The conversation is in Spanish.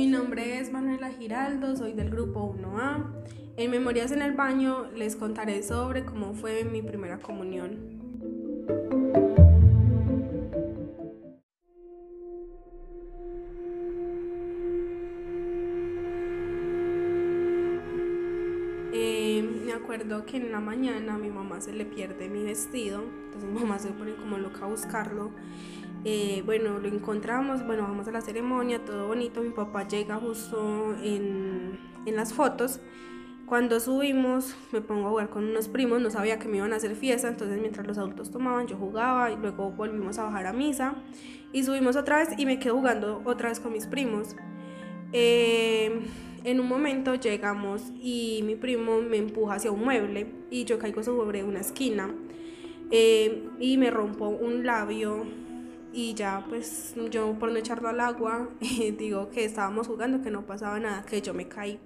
Mi nombre es Manuela Giraldo, soy del grupo 1A. En Memorias en el Baño les contaré sobre cómo fue mi primera comunión. Me acuerdo que en la mañana a mi mamá se le pierde mi vestido, entonces mi mamá se pone como loca a buscarlo. Eh, bueno, lo encontramos, bueno, vamos a la ceremonia, todo bonito, mi papá llega justo en, en las fotos. Cuando subimos me pongo a jugar con unos primos, no sabía que me iban a hacer fiesta, entonces mientras los adultos tomaban yo jugaba y luego volvimos a bajar a misa y subimos otra vez y me quedo jugando otra vez con mis primos. Eh, en un momento llegamos y mi primo me empuja hacia un mueble y yo caigo sobre una esquina eh, y me rompo un labio y ya pues yo por no echarlo al agua digo que estábamos jugando, que no pasaba nada, que yo me caí.